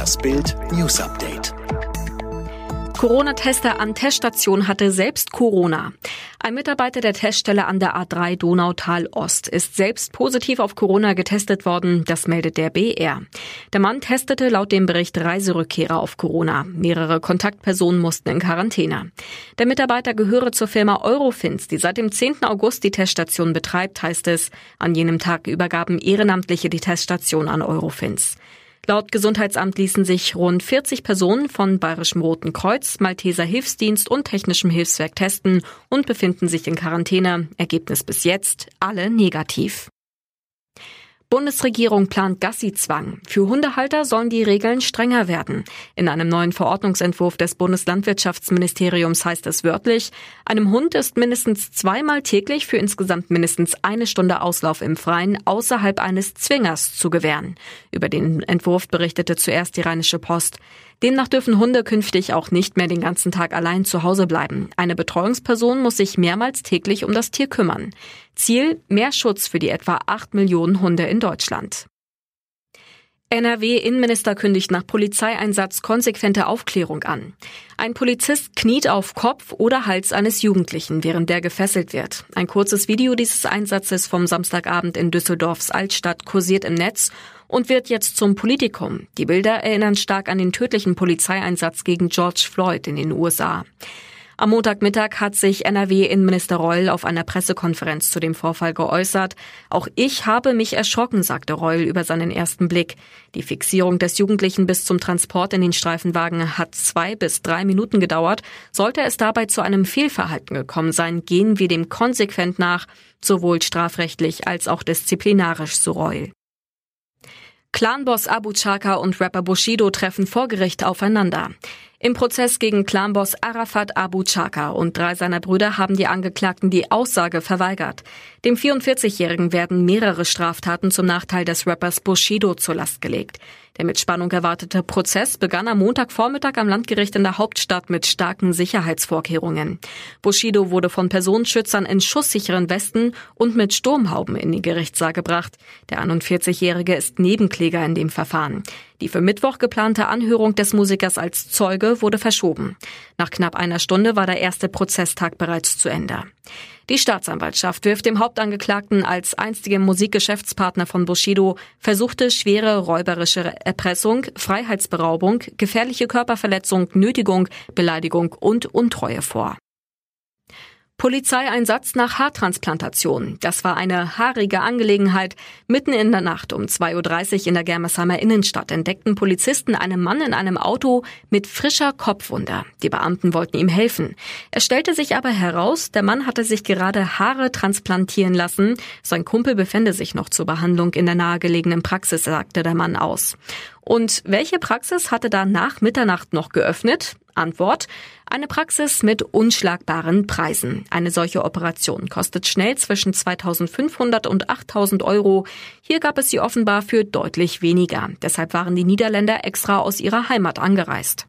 Das Bild News Update. Corona-Tester an Teststation hatte selbst Corona. Ein Mitarbeiter der Teststelle an der A3 Donautal Ost ist selbst positiv auf Corona getestet worden, das meldet der BR. Der Mann testete laut dem Bericht Reiserückkehrer auf Corona. Mehrere Kontaktpersonen mussten in Quarantäne. Der Mitarbeiter gehöre zur Firma Eurofins, die seit dem 10. August die Teststation betreibt, heißt es. An jenem Tag übergaben Ehrenamtliche die Teststation an Eurofins. Laut Gesundheitsamt ließen sich rund 40 Personen von Bayerischem Roten Kreuz, Malteser Hilfsdienst und Technischem Hilfswerk testen und befinden sich in Quarantäne. Ergebnis bis jetzt alle negativ. Bundesregierung plant Gassi-Zwang. Für Hundehalter sollen die Regeln strenger werden. In einem neuen Verordnungsentwurf des Bundeslandwirtschaftsministeriums heißt es wörtlich, einem Hund ist mindestens zweimal täglich für insgesamt mindestens eine Stunde Auslauf im Freien außerhalb eines Zwingers zu gewähren. Über den Entwurf berichtete zuerst die Rheinische Post. Demnach dürfen Hunde künftig auch nicht mehr den ganzen Tag allein zu Hause bleiben. Eine Betreuungsperson muss sich mehrmals täglich um das Tier kümmern. Ziel mehr Schutz für die etwa acht Millionen Hunde in Deutschland. NRW-Innenminister kündigt nach Polizeieinsatz konsequente Aufklärung an. Ein Polizist kniet auf Kopf oder Hals eines Jugendlichen, während der gefesselt wird. Ein kurzes Video dieses Einsatzes vom Samstagabend in Düsseldorfs Altstadt kursiert im Netz und wird jetzt zum Politikum. Die Bilder erinnern stark an den tödlichen Polizeieinsatz gegen George Floyd in den USA. Am Montagmittag hat sich NRW-Innenminister Reul auf einer Pressekonferenz zu dem Vorfall geäußert. Auch ich habe mich erschrocken, sagte Reul über seinen ersten Blick. Die Fixierung des Jugendlichen bis zum Transport in den Streifenwagen hat zwei bis drei Minuten gedauert. Sollte es dabei zu einem Fehlverhalten gekommen sein, gehen wir dem konsequent nach, sowohl strafrechtlich als auch disziplinarisch, so Reul. Clanboss Abu Chaka und Rapper Bushido treffen vor Gericht aufeinander. Im Prozess gegen Clanboss Arafat Abu Chaka und drei seiner Brüder haben die Angeklagten die Aussage verweigert. Dem 44-Jährigen werden mehrere Straftaten zum Nachteil des Rappers Bushido zur Last gelegt. Der mit Spannung erwartete Prozess begann am Montagvormittag am Landgericht in der Hauptstadt mit starken Sicherheitsvorkehrungen. Bushido wurde von Personenschützern in schusssicheren Westen und mit Sturmhauben in den Gerichtssaal gebracht. Der 41-Jährige ist Nebenkläger in dem Verfahren. Die für Mittwoch geplante Anhörung des Musikers als Zeuge wurde verschoben. Nach knapp einer Stunde war der erste Prozesstag bereits zu Ende. Die Staatsanwaltschaft wirft dem Hauptangeklagten als einstigem Musikgeschäftspartner von Bushido versuchte schwere räuberische Erpressung, Freiheitsberaubung, gefährliche Körperverletzung, Nötigung, Beleidigung und Untreue vor. Polizeieinsatz nach Haartransplantation. Das war eine haarige Angelegenheit. Mitten in der Nacht um 2.30 Uhr in der Germersheimer Innenstadt entdeckten Polizisten einen Mann in einem Auto mit frischer Kopfwunde. Die Beamten wollten ihm helfen. Es stellte sich aber heraus, der Mann hatte sich gerade Haare transplantieren lassen. Sein Kumpel befände sich noch zur Behandlung in der nahegelegenen Praxis, sagte der Mann aus. Und welche Praxis hatte da nach Mitternacht noch geöffnet? Antwort. Eine Praxis mit unschlagbaren Preisen. Eine solche Operation kostet schnell zwischen 2500 und 8000 Euro. Hier gab es sie offenbar für deutlich weniger. Deshalb waren die Niederländer extra aus ihrer Heimat angereist.